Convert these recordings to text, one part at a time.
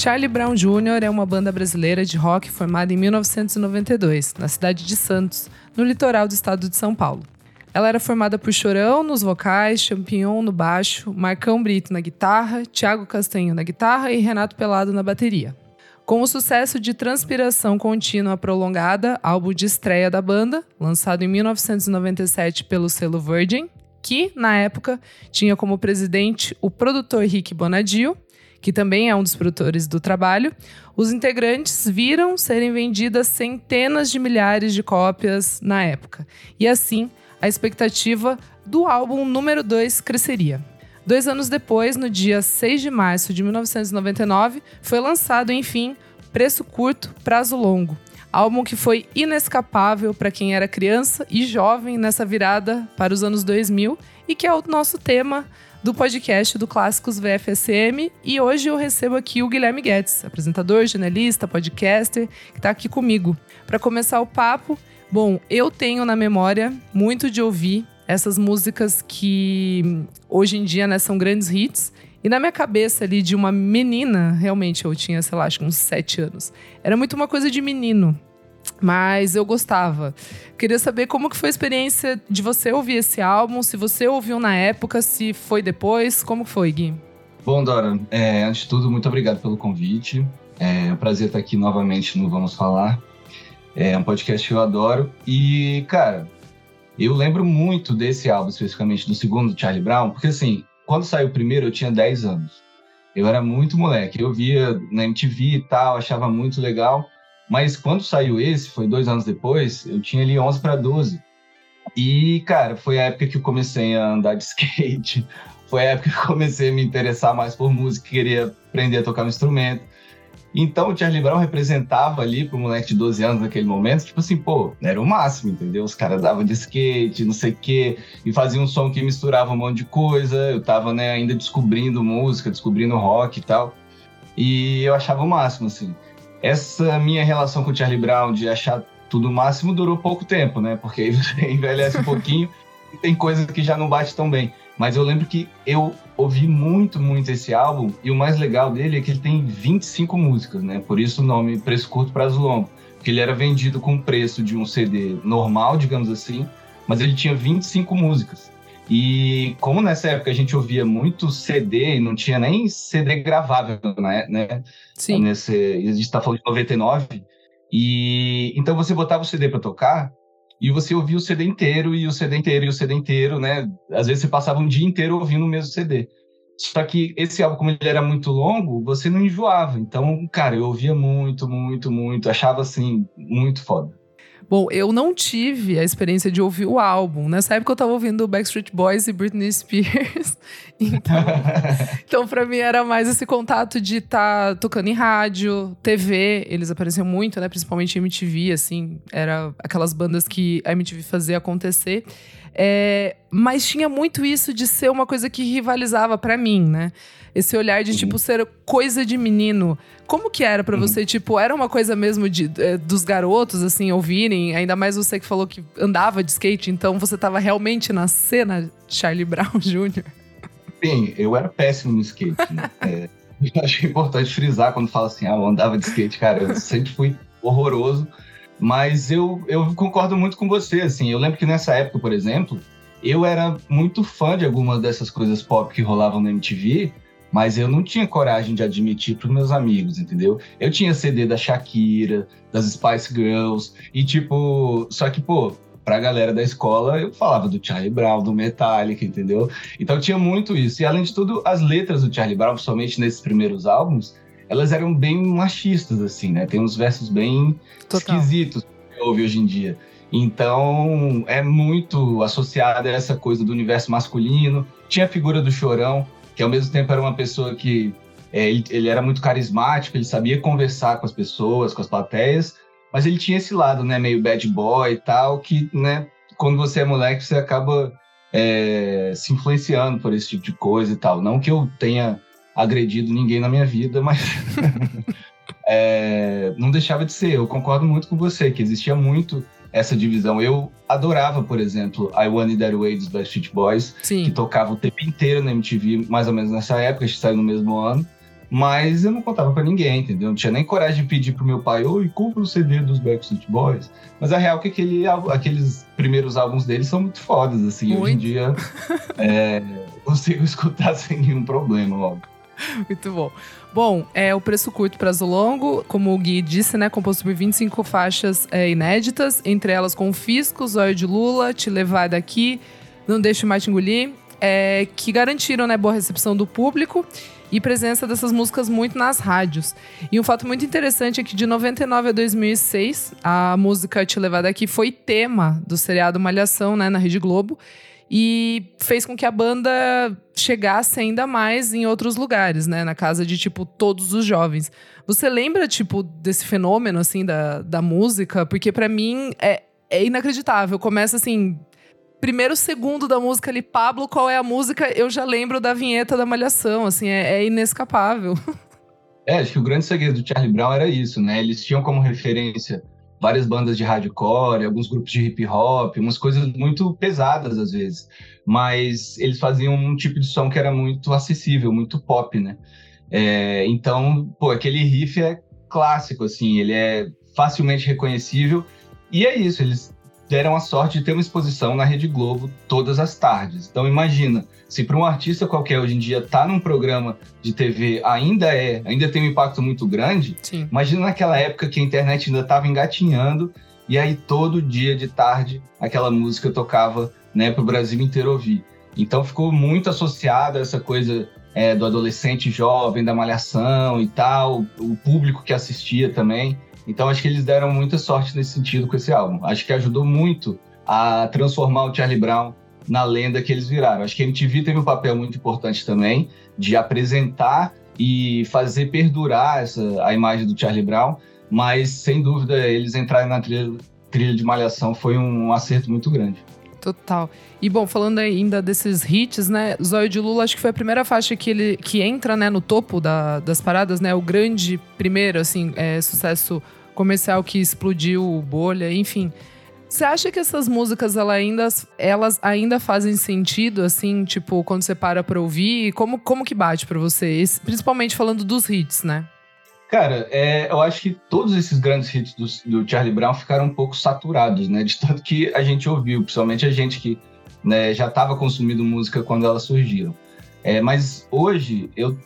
Charlie Brown Jr. é uma banda brasileira de rock formada em 1992, na cidade de Santos, no litoral do estado de São Paulo. Ela era formada por Chorão nos vocais, Champignon no baixo, Marcão Brito na guitarra, Thiago Castanho na guitarra e Renato Pelado na bateria. Com o sucesso de Transpiração Contínua Prolongada, álbum de estreia da banda, lançado em 1997 pelo selo Virgin, que, na época, tinha como presidente o produtor Rick Bonadio, que também é um dos produtores do trabalho, os integrantes viram serem vendidas centenas de milhares de cópias na época. E assim, a expectativa do álbum número 2 cresceria. Dois anos depois, no dia 6 de março de 1999, foi lançado, enfim, Preço Curto, Prazo Longo. Álbum que foi inescapável para quem era criança e jovem nessa virada para os anos 2000 e que é o nosso tema do podcast do Clássicos VFSM. E hoje eu recebo aqui o Guilherme Guedes, apresentador, jornalista, podcaster, que está aqui comigo. Para começar o papo, bom, eu tenho na memória muito de ouvir essas músicas que hoje em dia né, são grandes hits. E na minha cabeça ali de uma menina, realmente eu tinha, sei lá, acho que uns sete anos. Era muito uma coisa de menino. Mas eu gostava. Queria saber como que foi a experiência de você ouvir esse álbum, se você ouviu na época, se foi depois, como foi, Gui? Bom, Dora, é, antes de tudo, muito obrigado pelo convite. É um prazer estar aqui novamente no Vamos Falar. É um podcast que eu adoro. E, cara, eu lembro muito desse álbum, especificamente do segundo Charlie Brown, porque assim, quando saiu o primeiro eu tinha 10 anos. Eu era muito moleque, eu via na MTV e tal, achava muito legal. Mas quando saiu esse, foi dois anos depois, eu tinha ali 11 para 12. E, cara, foi a época que eu comecei a andar de skate, foi a época que eu comecei a me interessar mais por música, queria aprender a tocar um instrumento. Então o Charlie Brown representava ali pro moleque de 12 anos naquele momento, tipo assim, pô, era o máximo, entendeu? Os caras davam de skate, não sei o quê, e faziam um som que misturava um monte de coisa. Eu tava, né, ainda descobrindo música, descobrindo rock e tal. E eu achava o máximo, assim. Essa minha relação com o Charlie Brown de achar tudo o máximo durou pouco tempo, né? Porque aí você envelhece um pouquinho e tem coisas que já não bate tão bem. Mas eu lembro que eu ouvi muito, muito esse álbum e o mais legal dele é que ele tem 25 músicas, né? Por isso o nome Preço Curto Prazo Longo. Porque ele era vendido com o preço de um CD normal, digamos assim, mas ele tinha 25 músicas. E como nessa época a gente ouvia muito CD e não tinha nem CD gravável, né? né? Sim. Nesse, a gente está falando de 99. E então você botava o CD para tocar e você ouvia o CD inteiro, e o CD inteiro, e o CD inteiro, né? Às vezes você passava um dia inteiro ouvindo o mesmo CD. Só que esse álbum, como ele era muito longo, você não enjoava. Então, cara, eu ouvia muito, muito, muito. Achava, assim, muito foda. Bom, eu não tive a experiência de ouvir o álbum. Nessa época eu tava ouvindo Backstreet Boys e Britney Spears. Então, então para mim era mais esse contato de estar tá tocando em rádio, TV. Eles apareciam muito, né? Principalmente MTV, assim. Era aquelas bandas que a MTV fazia acontecer. É, mas tinha muito isso de ser uma coisa que rivalizava para mim, né? Esse olhar de, uhum. tipo, ser coisa de menino. Como que era para uhum. você? Tipo, era uma coisa mesmo de, é, dos garotos, assim, ouvirem? Ainda mais você que falou que andava de skate, então você tava realmente na cena Charlie Brown Jr.? Sim, eu era péssimo no skate. Né? é, eu acho importante frisar quando fala assim, ah, eu andava de skate, cara, eu sempre fui horroroso. Mas eu, eu concordo muito com você, assim. Eu lembro que nessa época, por exemplo, eu era muito fã de algumas dessas coisas pop que rolavam na MTV, mas eu não tinha coragem de admitir para meus amigos, entendeu? Eu tinha CD da Shakira, das Spice Girls, e tipo, só que, pô, pra galera da escola, eu falava do Charlie Brown, do Metallica, entendeu? Então tinha muito isso. E além de tudo, as letras do Charlie Brown, principalmente nesses primeiros álbuns, elas eram bem machistas, assim, né? Tem uns versos bem Total. esquisitos que ouve hoje em dia. Então, é muito associada a essa coisa do universo masculino. Tinha a figura do chorão, que ao mesmo tempo era uma pessoa que é, ele, ele, era muito carismático, ele sabia conversar com as pessoas, com as plateias, mas ele tinha esse lado, né, meio bad boy e tal, que, né, quando você é moleque, você acaba é, se influenciando por esse tipo de coisa e tal. Não que eu tenha agredido ninguém na minha vida, mas é, não deixava de ser. Eu concordo muito com você, que existia muito essa divisão. Eu adorava, por exemplo, I Want It That Way dos Backstreet Boys, Sim. que tocava o tempo inteiro na MTV, mais ou menos nessa época, a gente saiu no mesmo ano. mas eu não contava para ninguém, entendeu? Não tinha nem coragem de pedir pro meu pai, oi, compra o CD dos Backstreet Boys. Mas a real é que aquele, aqueles primeiros álbuns deles são muito fodas, assim. Muito. Hoje em dia, é, consigo escutar sem nenhum problema, óbvio. Muito bom. Bom, é o preço curto, prazo longo, como o Gui disse, né? Composto por 25 faixas é, inéditas, entre elas Confisco, Zóio de Lula, Te Levar Daqui, Não Deixe Mais Te Engolir, é, que garantiram né, boa recepção do público e presença dessas músicas muito nas rádios. E um fato muito interessante é que de 99 a 2006, a música Te Levar Daqui foi tema do seriado Malhação, né, na Rede Globo e fez com que a banda chegasse ainda mais em outros lugares, né? Na casa de, tipo, todos os jovens. Você lembra, tipo, desse fenômeno, assim, da, da música? Porque para mim é, é inacreditável. Começa, assim, primeiro segundo da música ali, Pablo, qual é a música? Eu já lembro da vinheta da Malhação, assim, é, é inescapável. É, acho que o grande segredo do Charlie Brown era isso, né? Eles tinham como referência várias bandas de hardcore, alguns grupos de hip hop, umas coisas muito pesadas às vezes. Mas eles faziam um tipo de som que era muito acessível, muito pop, né? É, então, pô, aquele riff é clássico, assim, ele é facilmente reconhecível. E é isso, eles deram a sorte de ter uma exposição na Rede Globo todas as tardes. Então imagina, se para um artista qualquer hoje em dia tá num programa de TV ainda é, ainda tem um impacto muito grande, Sim. imagina naquela época que a internet ainda estava engatinhando e aí todo dia de tarde aquela música tocava, né, para o Brasil inteiro ouvir. Então ficou muito associada a essa coisa é, do adolescente jovem, da malhação e tal, o público que assistia também. Então acho que eles deram muita sorte nesse sentido com esse álbum. Acho que ajudou muito a transformar o Charlie Brown na lenda que eles viraram. Acho que a MTV teve um papel muito importante também de apresentar e fazer perdurar essa, a imagem do Charlie Brown, mas sem dúvida eles entrarem na trilha, trilha de Malhação foi um acerto muito grande. Total. E bom, falando ainda desses hits, né? Zóio de Lula acho que foi a primeira faixa que ele que entra, né, no topo da, das paradas, né? O grande primeiro, assim, é, sucesso comercial que explodiu bolha, enfim. Você acha que essas músicas ela ainda, elas ainda fazem sentido, assim, tipo, quando você para pra ouvir? Como, como que bate pra você? Principalmente falando dos hits, né? Cara, é, eu acho que todos esses grandes hits do, do, Charlie Brown ficaram um pouco saturados, né? De tanto que a gente ouviu, principalmente a gente que né, já estava consumindo música quando elas surgiram. É, mas hoje, eu,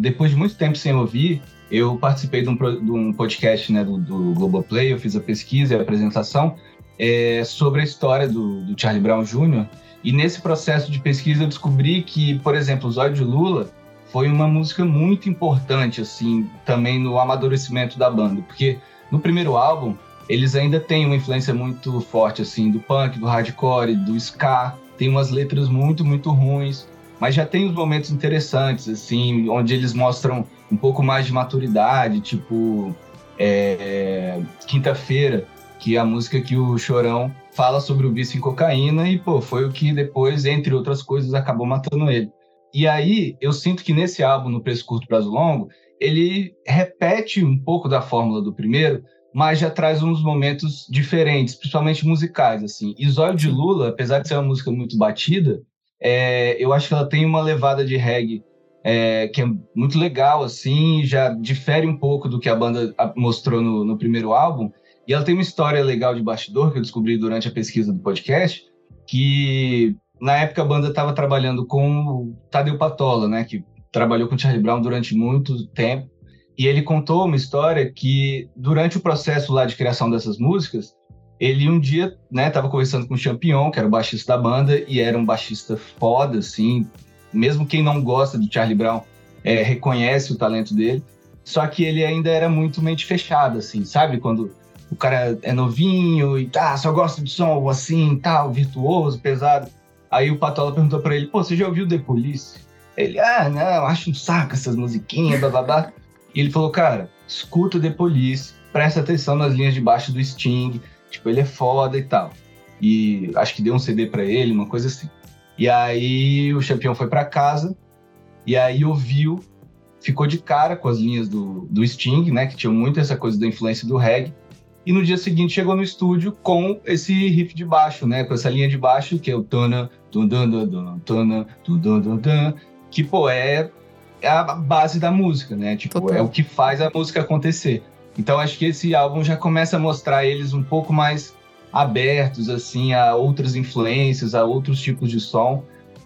depois de muito tempo sem ouvir, eu participei de um, de um podcast né, do, do Globoplay, eu fiz a pesquisa e a apresentação é, sobre a história do, do, Charlie Brown Jr. E nesse processo de pesquisa eu descobri que, por exemplo, Zóio de Lula foi uma música muito importante, assim, também no amadurecimento da banda, porque no primeiro álbum eles ainda têm uma influência muito forte, assim, do punk, do hardcore, do ska, tem umas letras muito, muito ruins, mas já tem uns momentos interessantes, assim, onde eles mostram um pouco mais de maturidade, tipo é, Quinta-feira, que é a música que o Chorão fala sobre o vício em cocaína e, pô, foi o que depois, entre outras coisas, acabou matando ele. E aí, eu sinto que nesse álbum, No Preço Curto Prazo Longo, ele repete um pouco da fórmula do primeiro, mas já traz uns momentos diferentes, principalmente musicais, assim. E Zóio de Lula, apesar de ser uma música muito batida, é, eu acho que ela tem uma levada de reggae é, que é muito legal, assim, já difere um pouco do que a banda mostrou no, no, primeiro álbum. E ela tem uma história legal de bastidor que eu descobri durante a pesquisa do podcast, que na época a banda estava trabalhando com o Tadeu Patola, né, que trabalhou com Charlie Brown durante muito tempo. E ele contou uma história que durante o processo lá de criação dessas músicas, ele um dia, né, tava conversando com o Champion, que era o baixista da banda, e era um baixista foda, assim, mesmo quem não gosta do Charlie Brown é, reconhece o talento dele. Só que ele ainda era muito mente fechada, assim, sabe? Quando o cara é novinho e tá, só gosta de som assim, tal, virtuoso, pesado. Aí o Patola perguntou para ele: pô, você já ouviu The Police? Ele, ah, não, acho um saco essas musiquinhas, blá blá blá. E ele falou: cara, escuta The Police, presta atenção nas linhas de baixo do Sting, tipo, ele é foda e tal. E acho que deu um CD para ele, uma coisa assim. E aí o campeão foi para casa e aí ouviu, ficou de cara com as linhas do, do Sting, né? Que tinha muito essa coisa da influência do reggae. E no dia seguinte chegou no estúdio com esse riff de baixo, né? Com essa linha de baixo, que é o tana, que, pô, é, é a base da música, né? Tipo, Total. é o que faz a música acontecer. Então acho que esse álbum já começa a mostrar eles um pouco mais abertos assim a outras influências, a outros tipos de som.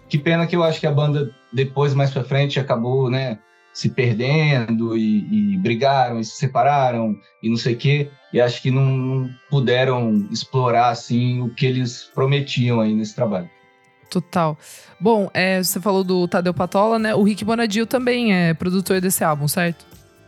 Que pena que eu acho que a banda depois mais para frente acabou, né, se perdendo e, e, brigaram e se separaram e não sei o quê. E acho que não puderam explorar assim o que eles prometiam aí nesse trabalho. Total. Bom, é, você falou do Tadeu Patola, né? O Rick Bonadio também é produtor desse álbum, certo?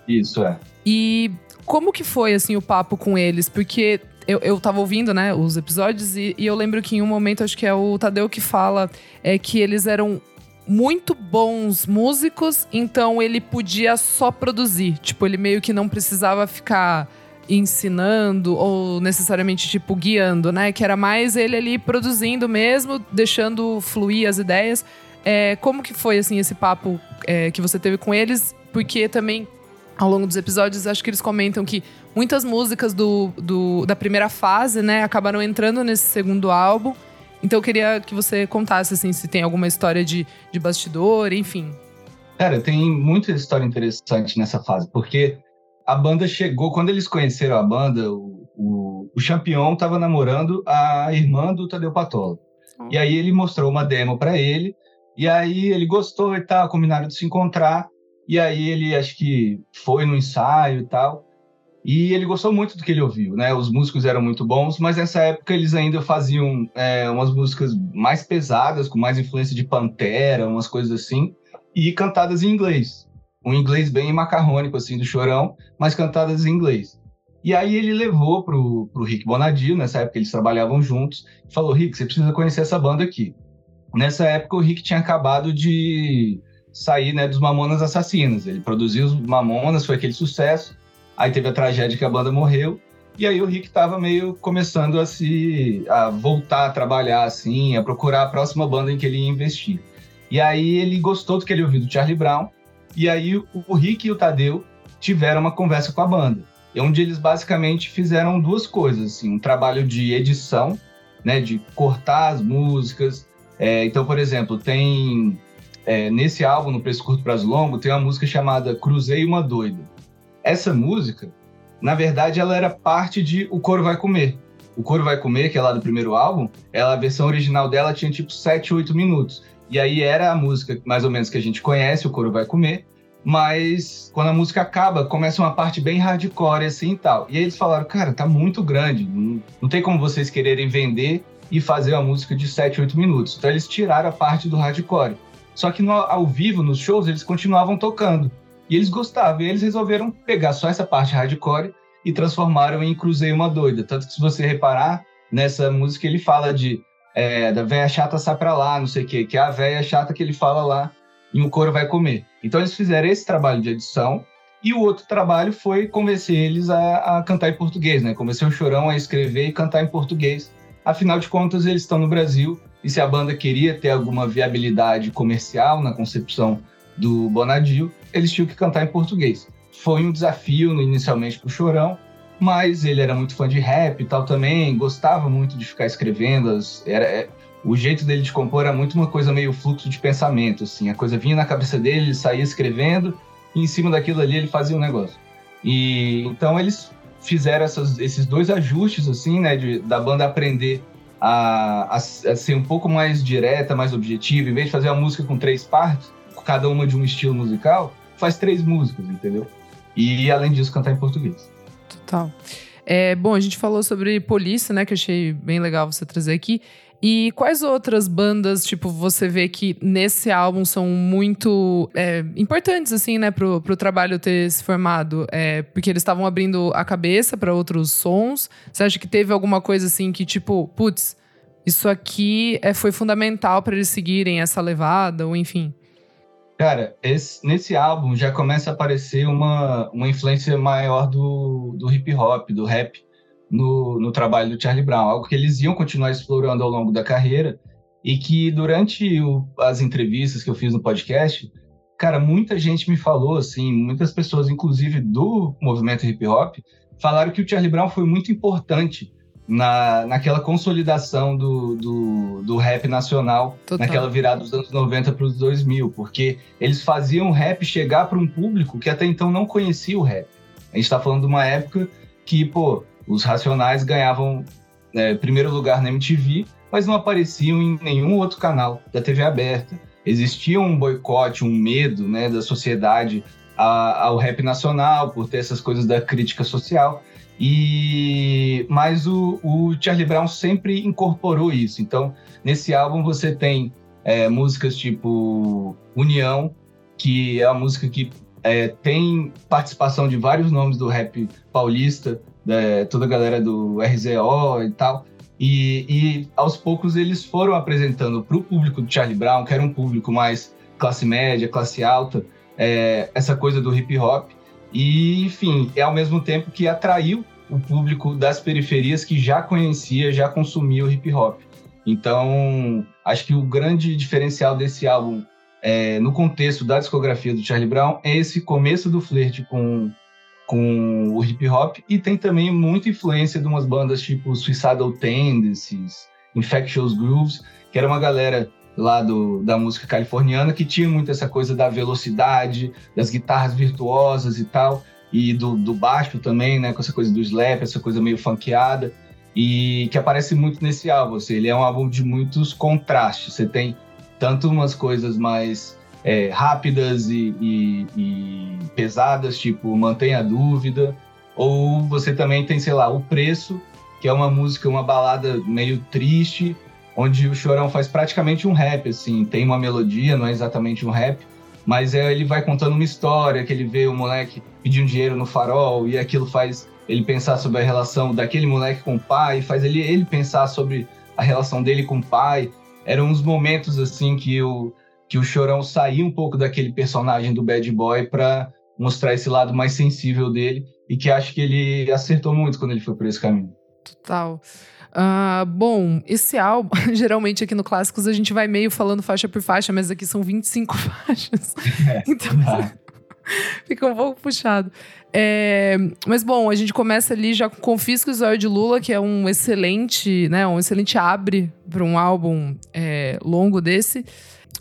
Isso, é. E como que foi, assim, o papo com eles? Porque eu, eu tava ouvindo, né, os episódios e, e, eu lembro que em um momento, acho que é o Tadeu que fala é que eles eram muito bons músicos, então ele podia só produzir. Tipo, ele meio que não precisava ficar ensinando ou necessariamente, tipo, guiando, né? Que era mais ele ali produzindo mesmo, deixando fluir as ideias. É, como que foi, assim, esse papo é, que você teve com eles? Porque também, ao longo dos episódios, acho que eles comentam que muitas músicas do, do da primeira fase, né, acabaram entrando nesse segundo álbum. Então eu queria que você contasse, assim, se tem alguma história de, de bastidor, enfim. Cara, tem muita história interessante nessa fase, porque a banda chegou, quando eles conheceram a banda, o, o, o Champion estava namorando a irmã do Tadeu Patola. E aí ele mostrou uma demo para ele, e aí ele gostou e tal, combinaram de se encontrar, e aí ele acho que foi no ensaio e tal. E ele gostou muito do que ele ouviu, né? Os músicos eram muito bons, mas nessa época eles ainda faziam é, umas músicas mais pesadas, com mais influência de Pantera, umas coisas assim, e cantadas em inglês. Um inglês bem macarrônico, assim, do chorão, mas cantadas em inglês. E aí ele levou pro, pro Rick Bonadio, nessa época eles trabalhavam juntos, e falou: Rick, você precisa conhecer essa banda aqui. Nessa época o Rick tinha acabado de sair né, dos Mamonas Assassinos. Ele produziu os Mamonas, foi aquele sucesso. Aí teve a tragédia que a banda morreu. E aí o Rick estava meio começando a se a voltar a trabalhar assim, a procurar a próxima banda em que ele ia investir. E aí ele gostou do que ele ouviu do Charlie Brown. E aí o Rick e o Tadeu tiveram uma conversa com a banda, onde eles basicamente fizeram duas coisas, assim, um trabalho de edição, né, de cortar as músicas. É, então, por exemplo, tem é, nesse álbum, no Preço Curto Prazo Longo, tem uma música chamada Cruzei uma Doida essa música, na verdade, ela era parte de O Coro Vai Comer. O Coro Vai Comer, que é lá do primeiro álbum, ela, a versão original dela tinha tipo 7, 8 minutos. E aí era a música mais ou menos que a gente conhece, O Coro Vai Comer, mas quando a música acaba, começa uma parte bem hardcore assim e tal. E aí eles falaram, cara, tá muito grande, não, tem como vocês quererem vender e fazer uma música de 7, 8 minutos. Então eles tiraram a parte do hardcore. Só que no, ao vivo, nos shows, eles continuavam tocando. E eles gostavam, e eles resolveram pegar só essa parte hardcore e transformaram em Cruzei uma Doida. Tanto que se você reparar, nessa música ele fala de é, da véia chata sai pra lá, não sei o quê, que é a véia chata que ele fala lá e o couro vai comer. Então eles fizeram esse trabalho de edição e o outro trabalho foi convencer eles a, a cantar em português, né? Convencer o Chorão a escrever e cantar em português. Afinal de contas, eles estão no Brasil e se a banda queria ter alguma viabilidade comercial na concepção do Bonadio, eles tinham que cantar em português. Foi um desafio inicialmente para o Chorão, mas ele era muito fã de rap e tal também, gostava muito de ficar escrevendo. Era, é, o jeito dele de compor era muito uma coisa meio fluxo de pensamento, assim. A coisa vinha na cabeça dele, ele saía escrevendo, e em cima daquilo ali ele fazia um negócio. E então eles fizeram essas, esses dois ajustes, assim, né, de, da banda aprender a, a, a, ser um pouco mais direta, mais objetiva, em vez de fazer uma música com três partes, cada uma de um estilo musical, faz três músicas, entendeu? E além disso, cantar em português. Total. É, bom, a gente falou sobre Polícia, né? Que eu achei bem legal você trazer aqui. E quais outras bandas, tipo, você vê que nesse álbum são muito é, importantes, assim, né, pro, pro trabalho ter se formado? É, porque eles estavam abrindo a cabeça para outros sons. Você acha que teve alguma coisa, assim, que, tipo, putz, isso aqui é, foi fundamental para eles seguirem essa levada, ou enfim? Cara, esse, nesse álbum já começa a aparecer uma, uma influência maior do, do hip hop, do rap, no, no trabalho do Charlie Brown, algo que eles iam continuar explorando ao longo da carreira e que durante o, as entrevistas que eu fiz no podcast, cara, muita gente me falou, assim, muitas pessoas, inclusive do movimento hip hop, falaram que o Charlie Brown foi muito importante na, naquela consolidação do, do, do rap nacional, Total. naquela virada dos anos 90 para os 2000, porque eles faziam o rap chegar para um público que até então não conhecia o rap. A gente está falando de uma época que, pô, os Racionais ganhavam é, primeiro lugar na MTV, mas não apareciam em nenhum outro canal da TV aberta. Existia um boicote, um medo né, da sociedade ao rap nacional por ter essas coisas da crítica social. E mas o, o Charlie Brown sempre incorporou isso. Então, nesse álbum você tem é, músicas tipo União, que é uma música que é, tem participação de vários nomes do rap paulista, toda a galera do RZO e tal. E, e aos poucos eles foram apresentando para o público do Charlie Brown, que era um público mais classe média, classe alta, é, essa coisa do hip hop. E, enfim, é ao mesmo tempo que atraiu o público das periferias que já conhecia, já consumia o hip hop. Então, acho que o grande diferencial desse álbum, é, no contexto da discografia do Charlie Brown, é esse começo do flerte com, com o hip hop e tem também muita influência de umas bandas tipo Suicidal Tendencies, Infectious Grooves, que era uma galera lá do, da música californiana que tinha muito essa coisa da velocidade, das guitarras virtuosas e tal e do, do baixo também, né? Com essa coisa do slap, essa coisa meio funkeada. E que aparece muito nesse álbum. Assim, ele é um álbum de muitos contrastes. Você tem tanto umas coisas mais é, rápidas e, e, e, pesadas, tipo Mantenha a Dúvida, ou você também tem, sei lá, O Preço, que é uma música, uma balada meio triste, onde o Chorão faz praticamente um rap, assim, tem uma melodia, não é exatamente um rap, mas é, ele vai contando uma história, que ele vê o moleque pedindo dinheiro no farol, e aquilo faz ele pensar sobre a relação daquele moleque com o pai, faz ele, ele pensar sobre a relação dele com o pai. Eram uns momentos assim que o, que o Chorão saía um pouco daquele personagem do bad boy para mostrar esse lado mais sensível dele e que acho que ele acertou muito quando ele foi por esse caminho. Total. Uh, bom, esse álbum, geralmente aqui no Clássicos a gente vai meio falando faixa por faixa, mas aqui são 25 faixas. É, então tá. fica um pouco puxado. É, mas bom, a gente começa ali já com Confisco e Zóio de Lula, que é um excelente, né, um excelente abre para um álbum é, longo desse.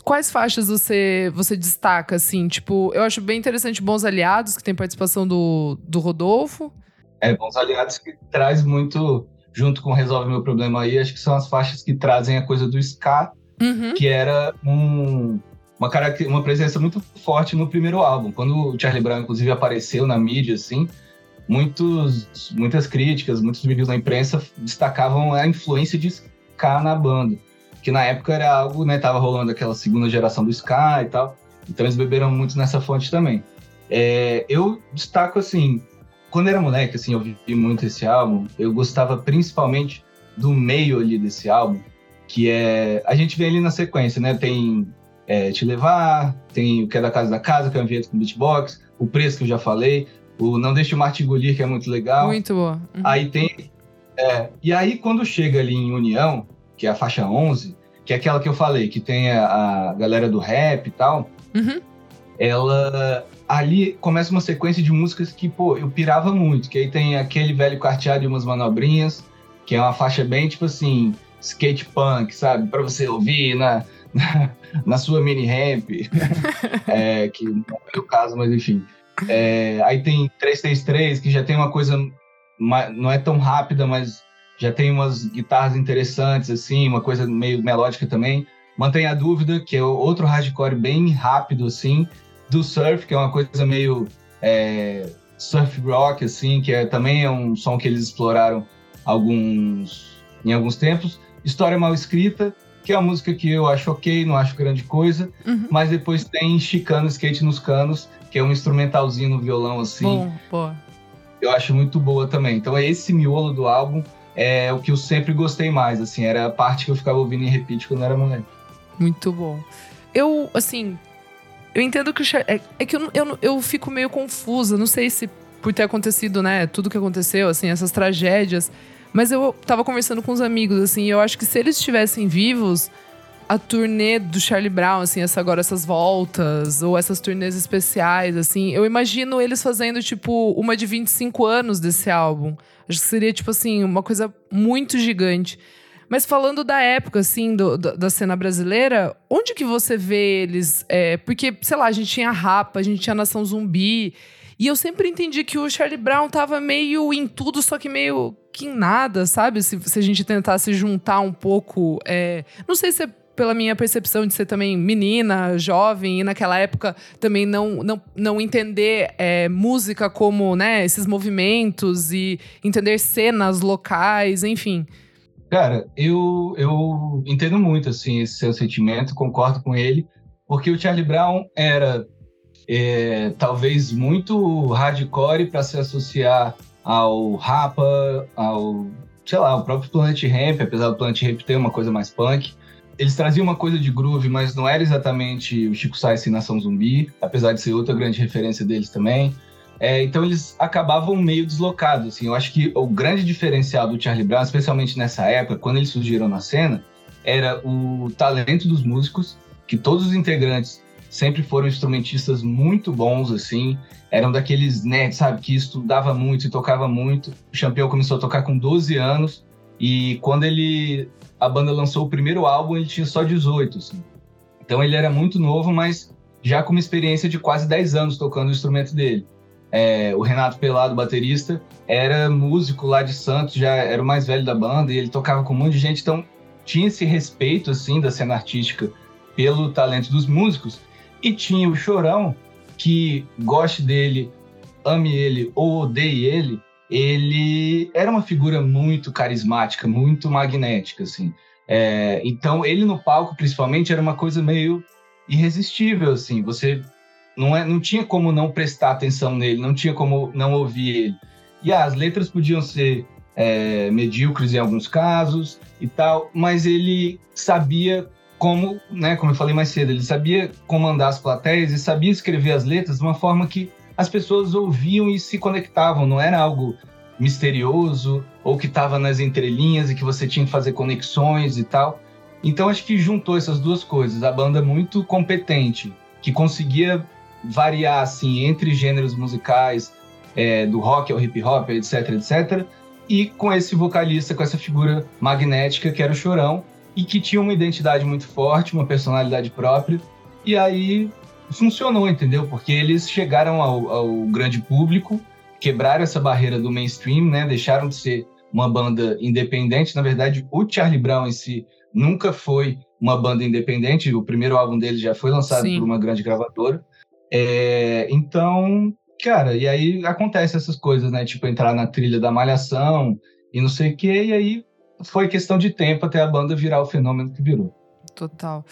Quais faixas você, você destaca, assim? Tipo, eu acho bem interessante Bons Aliados, que tem participação do, do Rodolfo. É, Bons Aliados que traz muito junto com Resolve Meu Problema aí, acho que são as faixas que trazem a coisa do ska, uhum. que era um, uma, uma presença muito forte no primeiro álbum. Quando o Charlie Brown, inclusive, apareceu na mídia, assim, muitos, muitas críticas, muitos reviews na imprensa destacavam a influência de ska na banda. Que na época era algo, né, tava rolando aquela segunda geração do ska e tal. Então eles beberam muito nessa fonte também. É, eu destaco, assim, quando era moleque, assim, eu vivi muito esse álbum, eu gostava principalmente do meio ali desse álbum, que é. A gente vê ali na sequência, né? Tem é, Te Levar, tem o que é da Casa da Casa, que é um ambiente com beatbox, o preço que eu já falei, o Não Deixe o Marte Engolir, que é muito legal. Muito boa. Uhum. Aí tem. É, e aí, quando chega ali em União, que é a faixa 11, que é aquela que eu falei, que tem a, a galera do rap e tal, uhum. ela ali começa uma sequência de músicas que, pô, eu pirava muito. Que aí tem aquele velho carteado e umas manobrinhas, que é uma faixa bem, tipo assim, skate punk, sabe? Para você ouvir na, na, na, sua mini ramp. é, que não é o caso, mas enfim. É, aí tem 333, que já tem uma coisa, não é tão rápida, mas já tem umas guitarras interessantes, assim, uma coisa meio melódica também. Mantém a dúvida, que é outro hardcore bem rápido, assim, do surf, que é uma coisa meio é, surf rock, assim, que é, também é um som que eles exploraram alguns, em alguns tempos. História Mal Escrita, que é uma música que eu acho ok, não acho grande coisa, uhum. mas depois tem Chicano Skate nos Canos, que é um instrumentalzinho no violão, assim. Bom, boa. Eu acho muito boa também. Então é esse miolo do álbum é o que eu sempre gostei mais, assim, era a parte que eu ficava ouvindo em repeat quando era moleque. Muito bom. Eu, assim, eu entendo que o é, é que eu, eu, eu fico meio confusa. Não sei se por ter acontecido, né? Tudo que aconteceu, assim, essas tragédias. Mas eu tava conversando com os amigos, assim, eu acho que se eles estivessem vivos, a turnê do Charlie Brown, assim, essa, agora essas voltas, ou essas turnês especiais, assim, eu imagino eles fazendo, tipo, uma de 25 anos desse álbum. Acho que seria, tipo assim, uma coisa muito gigante. Mas falando da época, assim, do, do, da cena brasileira, onde que você vê eles? É, porque, sei lá, a gente tinha Rapa, a gente tinha Nação Zumbi. E eu sempre entendi que o Charlie Brown tava meio em tudo, só que meio que em nada, sabe? Se, se a gente tentasse juntar um pouco. É, não sei se é pela minha percepção de ser também menina, jovem, e naquela época também não, não, não entender é, música como né, esses movimentos e entender cenas locais, enfim. Cara, eu, eu entendo muito assim esse seu sentimento, concordo com ele, porque o Charlie Brown era é, talvez muito hardcore para se associar ao Rapa, ao, sei lá, o próprio Planet Ramp, apesar do Planet Ramp ter uma coisa mais punk. Eles traziam uma coisa de groove, mas não era exatamente o Chico Sainz e Nação Zumbi, apesar de ser outra grande referência deles também. É, então eles acabavam meio deslocados. Assim. Eu acho que o grande diferencial do Charlie Brown, especialmente nessa época, quando eles surgiram na cena, era o talento dos músicos, que todos os integrantes sempre foram instrumentistas muito bons, assim. Eram daqueles nerds, sabe, que estudava muito e tocava muito. O Champion começou a tocar com 12 anos e quando ele a banda lançou o primeiro álbum, ele tinha só 18, assim. Então ele era muito novo, mas já com uma experiência de quase 10 anos tocando o instrumento dele. É, o Renato Pelado, baterista, era músico lá de Santos, já era o mais velho da banda e ele tocava com um monte de gente, então tinha esse respeito assim da cena artística pelo talento dos músicos e tinha o Chorão, que goste dele, ame ele ou odeie ele, ele era uma figura muito carismática, muito magnética, assim. É, então, ele no palco, principalmente, era uma coisa meio irresistível, assim. Você não, é, não tinha como não prestar atenção nele, não tinha como não ouvir ele. E ah, as letras podiam ser é, medíocres em alguns casos e tal, mas ele sabia como, né, como eu falei mais cedo, ele sabia comandar as plateias e sabia escrever as letras de uma forma que as pessoas ouviam e se conectavam, não era algo misterioso ou que estava nas entrelinhas e que você tinha que fazer conexões e tal. Então acho que juntou essas duas coisas, a banda muito competente, que conseguia variar assim entre gêneros musicais, é, do rock ao hip hop, etc, etc, e com esse vocalista, com essa figura magnética que era o Chorão, e que tinha uma identidade muito forte, uma personalidade própria. E aí funcionou, entendeu? Porque eles chegaram ao, ao grande público, quebraram essa barreira do mainstream, né? Deixaram de ser uma banda independente. Na verdade, o Charlie Brown em si nunca foi uma banda independente. O primeiro álbum dele já foi lançado Sim. por uma grande gravadora. É, então, cara, e aí acontece essas coisas, né? Tipo, entrar na trilha da malhação e não sei o quê, e aí foi questão de tempo até a banda virar o fenômeno que virou. Total.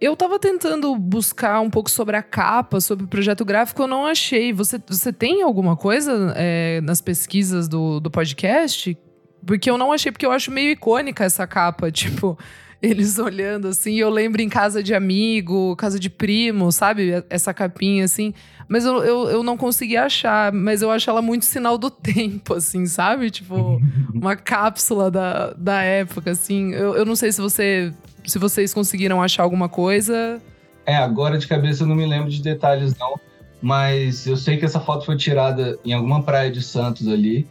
Eu tava tentando buscar um pouco sobre a capa, sobre o projeto gráfico, eu não achei. Você, você tem alguma coisa é, nas pesquisas do, do podcast? Porque eu não achei, porque eu acho meio icônica essa capa, tipo, eles olhando assim. Eu lembro em casa de amigo, casa de primo, sabe? Essa capinha assim. Mas eu, eu, eu não consegui achar, mas eu acho ela muito sinal do tempo, assim, sabe? Tipo, uma cápsula da, da época, assim. Eu, eu não sei se você se vocês conseguiram achar alguma coisa. É, agora de cabeça eu não me lembro de detalhes, não. Mas eu sei que essa foto foi tirada em alguma praia de Santos ali.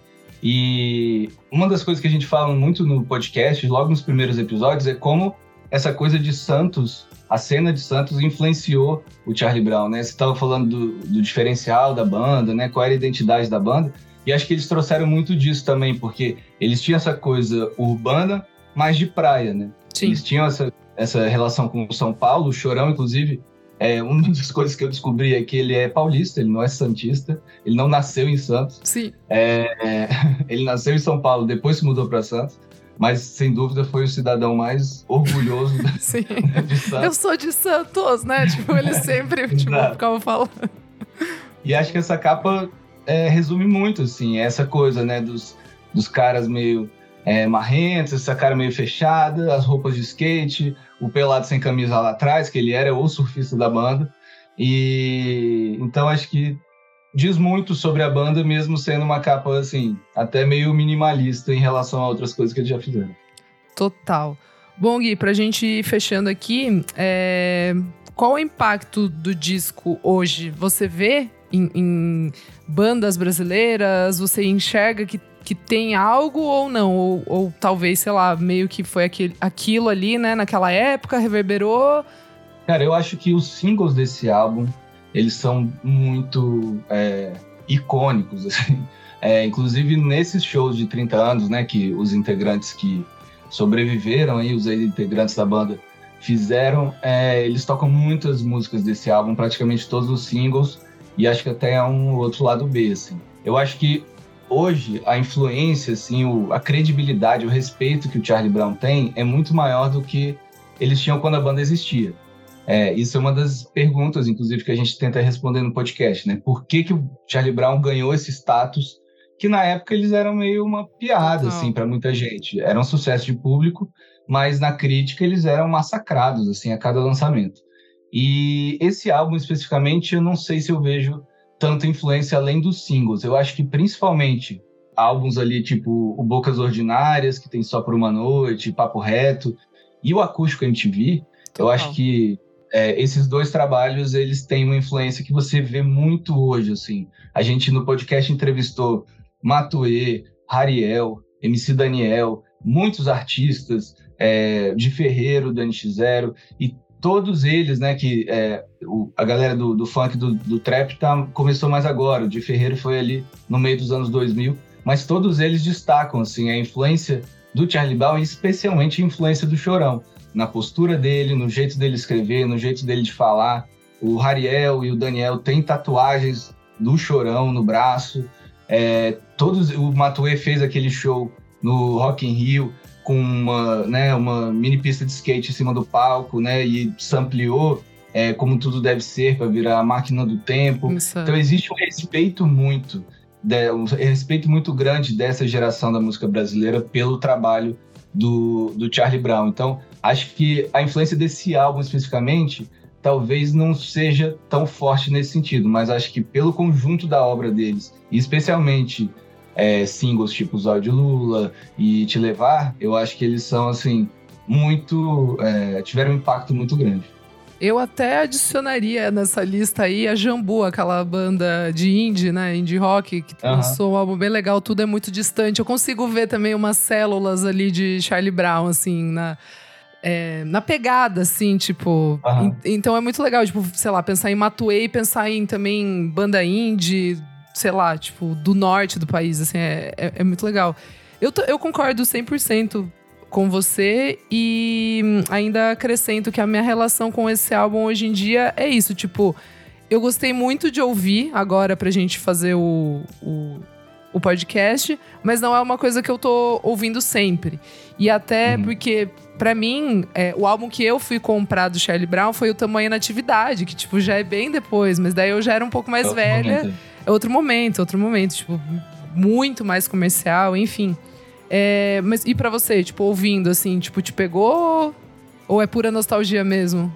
E uma das coisas que a gente fala muito no podcast, logo nos primeiros episódios, é como essa coisa de Santos a cena de Santos influenciou o Charlie Brown, né? Você estava falando do, do, diferencial da banda, né? Qual era a identidade da banda? E acho que eles trouxeram muito disso também, porque eles tinham essa coisa urbana, mas de praia, né? Sim. Eles tinham essa, essa relação com São Paulo, o Chorão, inclusive. É, uma das coisas que eu descobri é que ele é paulista, ele não é santista, ele não nasceu em Santos. Sim. É, é, ele nasceu em São Paulo, depois se mudou para Santos mas sem dúvida foi o cidadão mais orgulhoso Sim. de Santos. Eu sou de Santos, né? Tipo, ele sempre tipo, ficava falando. E acho que essa capa é, resume muito, assim, essa coisa, né, dos, dos caras meio é, essa cara meio fechada, as roupas de skate, o pelado sem camisa lá atrás, que ele era o surfista da banda. E então acho que diz muito sobre a banda, mesmo sendo uma capa, assim, até meio minimalista em relação a outras coisas que eles já fizeram. Total. Bom, Gui, pra gente ir fechando aqui, é... qual o impacto do disco hoje? Você vê em, em bandas brasileiras? Você enxerga que, que tem algo ou não? Ou, ou talvez, sei lá, meio que foi aquele, aquilo ali, né, naquela época, reverberou? Cara, eu acho que os singles desse álbum, eles são muito é, icônicos, assim. É, inclusive, nesses shows de 30 anos, né, que os integrantes que sobreviveram aí, os integrantes da banda fizeram, é, eles tocam muitas músicas desse álbum, praticamente todos os singles, e acho que até um outro lado B, assim. Eu acho que hoje a influência, assim, o, a credibilidade, o respeito que o Charlie Brown tem é muito maior do que eles tinham quando a banda existia. É, isso é uma das perguntas, inclusive, que a gente tenta responder no podcast, né? Por que, que o Charlie Brown ganhou esse status que na época eles eram meio uma piada, assim, para muita gente. Era um sucesso de público, mas na crítica eles eram massacrados, assim, a cada lançamento. E esse álbum especificamente, eu não sei se eu vejo tanta influência além dos singles. Eu acho que principalmente álbuns ali tipo o Bocas Ordinárias, que tem Só por uma Noite, Papo Reto, e o Acústico MTV, eu acho que é, esses dois trabalhos eles têm uma influência que você vê muito hoje, assim. A gente no podcast entrevistou Matuê, Hariel, MC Daniel, muitos artistas, é, de Ferreiro, Dani X0, e todos eles, né, que é, o, a galera do, do funk, do, do, trap tá, começou mais agora, o de Ferreiro foi ali no meio dos anos 2000, mas todos eles destacam, assim, a influência do Charlie Brown e especialmente a influência do Chorão, na postura dele, no jeito dele escrever, no jeito dele de falar. O Hariel e o Daniel têm tatuagens do Chorão no braço, é, todos, o Matue fez aquele show no Rock in Rio com uma, né, uma mini pista de skate em cima do palco, né, e sampleou é, como tudo deve ser para virar a máquina do tempo. Isso. Então existe um respeito muito, de, um respeito muito grande dessa geração da música brasileira pelo trabalho do, do Charlie Brown. Então acho que a influência desse álbum especificamente talvez não seja tão forte nesse sentido, mas acho que pelo conjunto da obra deles, e especialmente é, singles tipo Zóio de Lula e Te Levar, eu acho que eles são, assim, muito. É, tiveram um impacto muito grande. Eu até adicionaria nessa lista aí a Jambu, aquela banda de indie, né? Indie rock, que uhum. lançou um álbum bem legal, tudo é muito distante. Eu consigo ver também umas células ali de Charlie Brown, assim, na é, na pegada, assim, tipo. Uhum. então é muito legal, tipo, sei lá, pensar em Matuei pensar em também banda indie, sei lá, tipo, do norte do país, assim, é, é, é muito legal. Eu, eu concordo 100% com você e ainda acrescento que a minha relação com esse álbum hoje em dia é isso, tipo, eu gostei muito de ouvir agora pra gente fazer o, o o podcast, mas não é uma coisa que eu tô ouvindo sempre. E até uhum. porque, para mim, é, o álbum que eu fui comprar do Charlie Brown foi o Tamanho na Atividade, que, tipo, já é bem depois, mas daí eu já era um pouco mais é velha. Momento. É outro momento, outro momento, tipo, muito mais comercial, enfim. É, mas e para você, tipo, ouvindo, assim, tipo, te pegou? Ou é pura nostalgia mesmo?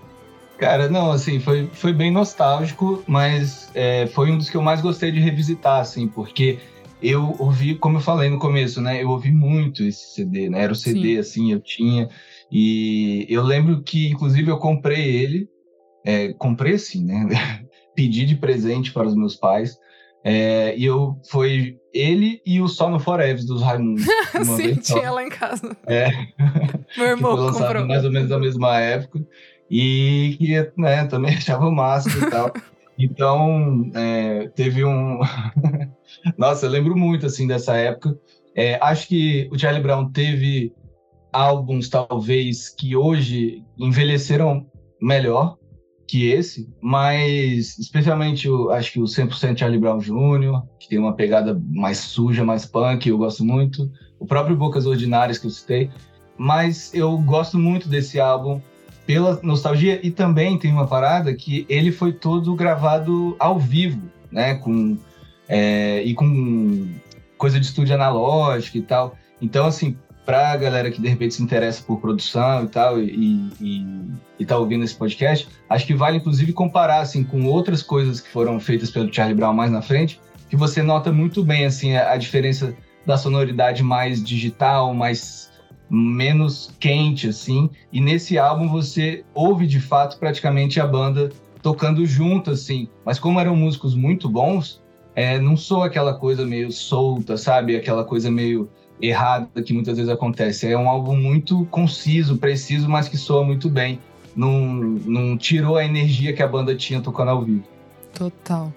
Cara, não, assim, foi, foi bem nostálgico, mas é, foi um dos que eu mais gostei de revisitar, assim, porque eu ouvi, como eu falei no começo, né? Eu ouvi muito esse CD, né? Era o CD, Sim. assim, eu tinha. E eu lembro que, inclusive, eu comprei ele. É, comprei assim, né? Pedi de presente para os meus pais. É, e eu foi ele e o Só no Forever dos Raimundos. Sim, tinha lá em casa. É. Meu irmão que foi lançado comprou. mais ou menos na mesma época. E que, né, também achava massa e tal. Então, é, teve um. Nossa, eu lembro muito assim dessa época. É, acho que o Charlie Brown teve álbuns, talvez, que hoje envelheceram melhor que esse, mas especialmente o, acho que o 100% Charlie Brown Jr., que tem uma pegada mais suja, mais punk, eu gosto muito. O próprio Bocas Ordinárias que eu citei. Mas eu gosto muito desse álbum pela nostalgia e também tem uma parada que ele foi todo gravado ao vivo, né? Com, é, e com coisa de estúdio analógico e tal. Então, assim, pra galera que de repente se interessa por produção e tal, e, e, e tá ouvindo esse podcast, acho que vale inclusive comparar assim, com outras coisas que foram feitas pelo Charlie Brown mais na frente, que você nota muito bem assim, a, a diferença da sonoridade mais digital, mais menos quente, assim. E nesse álbum você ouve de fato praticamente a banda tocando junto, assim. Mas como eram músicos muito bons, é, não sou aquela coisa meio solta, sabe? Aquela coisa meio errada que muitas vezes acontece. É um álbum muito conciso, preciso, mas que soa muito bem. Não, não tirou a energia que a banda tinha tocando ao vivo. Total.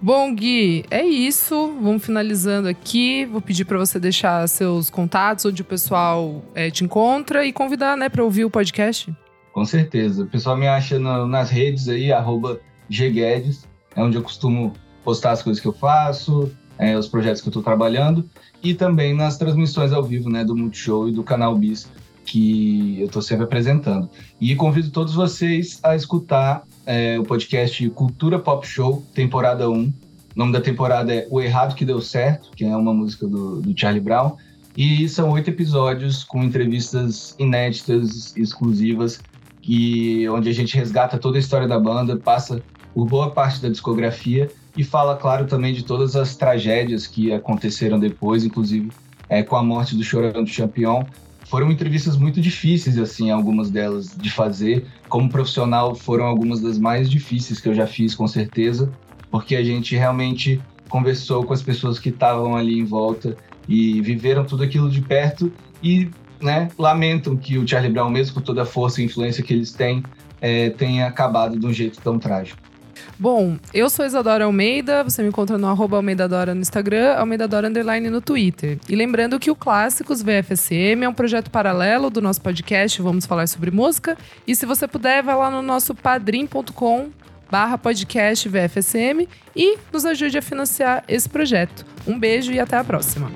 Bom, Gui, é isso. Vamos finalizando aqui. Vou pedir para você deixar seus contatos, onde o pessoal é, te encontra e convidar, né, para ouvir o podcast. Com certeza. O pessoal me acha no, nas redes aí, arroba gguedes, é onde eu costumo postar as coisas que eu faço, é, os projetos que eu estou trabalhando, e também nas transmissões ao vivo, né, do Multishow e do canal Bis, que eu estou sempre apresentando. E convido todos vocês a escutar é, o podcast Cultura Pop Show, temporada 1. O nome da temporada é O Errado Que Deu Certo, que é uma música do, do Charlie Brown. E são oito episódios com entrevistas inéditas, exclusivas, que, onde a gente resgata toda a história da banda, passa por boa parte da discografia e fala, claro, também de todas as tragédias que aconteceram depois, inclusive é, com a morte do Chorão do Champion, foram entrevistas muito difíceis, assim, algumas delas de fazer. Como profissional, foram algumas das mais difíceis que eu já fiz, com certeza, porque a gente realmente conversou com as pessoas que estavam ali em volta e viveram tudo aquilo de perto e né, lamentam que o Charlie Brown, mesmo com toda a força e influência que eles têm, é, tenha acabado de um jeito tão trágico. Bom, eu sou Isadora Almeida, você me encontra no arroba Almeidadora no Instagram, Almeidadora Underline no Twitter. E lembrando que o Clássicos VFSM é um projeto paralelo do nosso podcast Vamos Falar Sobre Música. E se você puder, vai lá no nosso padrim.com barra podcast VFSM e nos ajude a financiar esse projeto. Um beijo e até a próxima.